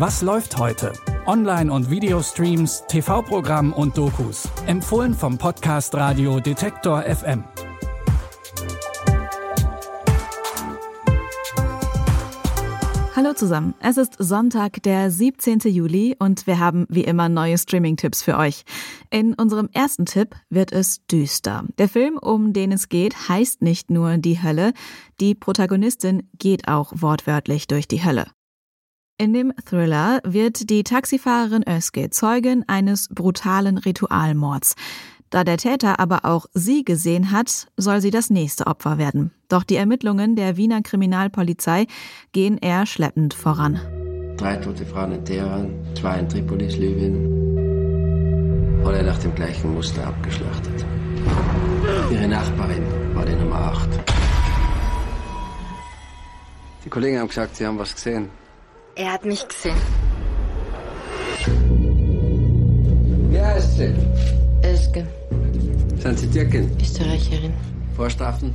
Was läuft heute? Online- und Videostreams, TV-Programm und Dokus. Empfohlen vom Podcast Radio Detektor FM. Hallo zusammen. Es ist Sonntag, der 17. Juli und wir haben wie immer neue Streaming-Tipps für euch. In unserem ersten Tipp wird es düster. Der Film, um den es geht, heißt nicht nur Die Hölle. Die Protagonistin geht auch wortwörtlich durch die Hölle. In dem Thriller wird die Taxifahrerin Özge Zeugin eines brutalen Ritualmords. Da der Täter aber auch sie gesehen hat, soll sie das nächste Opfer werden. Doch die Ermittlungen der Wiener Kriminalpolizei gehen eher schleppend voran. Drei tote Frauen in Teheran, zwei in Tripolis, Libyen. Alle nach dem gleichen Muster abgeschlachtet. Ihre Nachbarin war die Nummer 8. Die Kollegen haben gesagt, sie haben was gesehen. Er hat mich gesehen. Wer ist sie? Özge, Sind Sie Türkin? Österreicherin. Vorstrafen?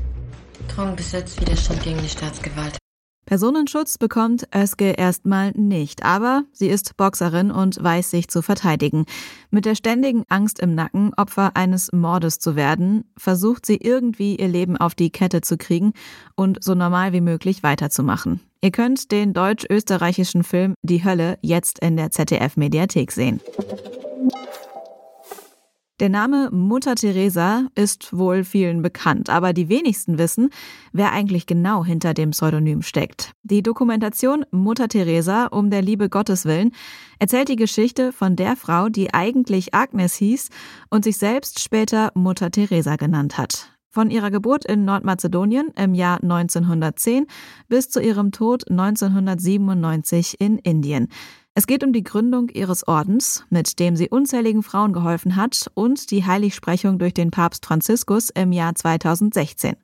Drogenbesitz, Widerstand gegen die Staatsgewalt. Personenschutz bekommt Özge erstmal nicht, aber sie ist Boxerin und weiß sich zu verteidigen. Mit der ständigen Angst im Nacken, Opfer eines Mordes zu werden, versucht sie irgendwie ihr Leben auf die Kette zu kriegen und so normal wie möglich weiterzumachen. Ihr könnt den deutsch-österreichischen Film Die Hölle jetzt in der ZDF-Mediathek sehen. Der Name Mutter Teresa ist wohl vielen bekannt, aber die wenigsten wissen, wer eigentlich genau hinter dem Pseudonym steckt. Die Dokumentation Mutter Teresa um der Liebe Gottes willen erzählt die Geschichte von der Frau, die eigentlich Agnes hieß und sich selbst später Mutter Teresa genannt hat. Von ihrer Geburt in Nordmazedonien im Jahr 1910 bis zu ihrem Tod 1997 in Indien. Es geht um die Gründung ihres Ordens, mit dem sie unzähligen Frauen geholfen hat, und die Heiligsprechung durch den Papst Franziskus im Jahr 2016.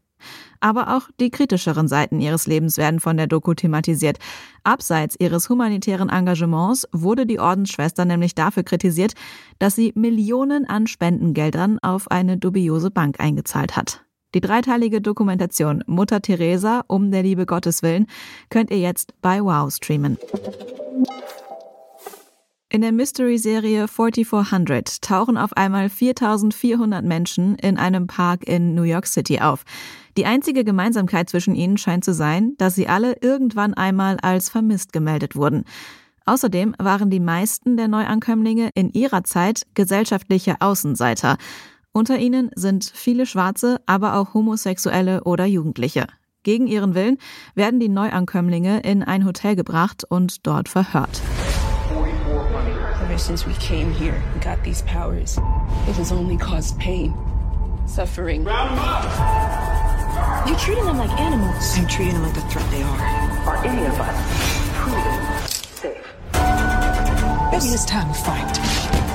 Aber auch die kritischeren Seiten ihres Lebens werden von der Doku thematisiert. Abseits ihres humanitären Engagements wurde die Ordensschwester nämlich dafür kritisiert, dass sie Millionen an Spendengeldern auf eine dubiose Bank eingezahlt hat. Die dreiteilige Dokumentation Mutter Teresa um der Liebe Gottes willen könnt ihr jetzt bei Wow streamen. In der Mystery-Serie 4400 tauchen auf einmal 4400 Menschen in einem Park in New York City auf. Die einzige Gemeinsamkeit zwischen ihnen scheint zu sein, dass sie alle irgendwann einmal als vermisst gemeldet wurden. Außerdem waren die meisten der Neuankömmlinge in ihrer Zeit gesellschaftliche Außenseiter. Unter ihnen sind viele Schwarze, aber auch Homosexuelle oder Jugendliche. Gegen ihren Willen werden die Neuankömmlinge in ein Hotel gebracht und dort verhört. Ever since we came here and got these powers, it has only caused pain, suffering. You're treating them like animals. I'm treating them like the threat they are. Are any of us truly safe? Maybe it's time to fight.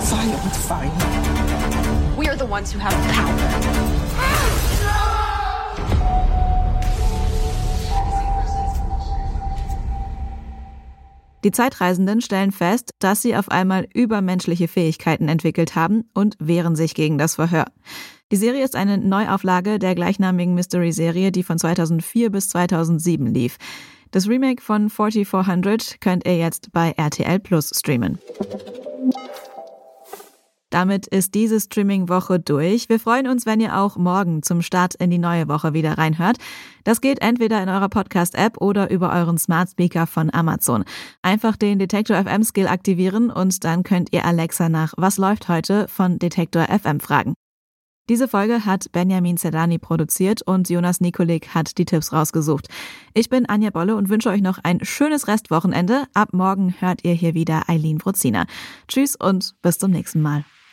Fire with fire. We are the ones who have power. Die Zeitreisenden stellen fest, dass sie auf einmal übermenschliche Fähigkeiten entwickelt haben und wehren sich gegen das Verhör. Die Serie ist eine Neuauflage der gleichnamigen Mystery-Serie, die von 2004 bis 2007 lief. Das Remake von 4400 könnt ihr jetzt bei RTL Plus streamen. Damit ist diese Streaming-Woche durch. Wir freuen uns, wenn ihr auch morgen zum Start in die neue Woche wieder reinhört. Das geht entweder in eurer Podcast-App oder über euren Smart Speaker von Amazon. Einfach den Detektor FM Skill aktivieren und dann könnt ihr Alexa nach Was läuft heute von Detektor FM fragen. Diese Folge hat Benjamin Zerdani produziert und Jonas Nikolik hat die Tipps rausgesucht. Ich bin Anja Bolle und wünsche euch noch ein schönes Restwochenende. Ab morgen hört ihr hier wieder Eileen Frozina. Tschüss und bis zum nächsten Mal.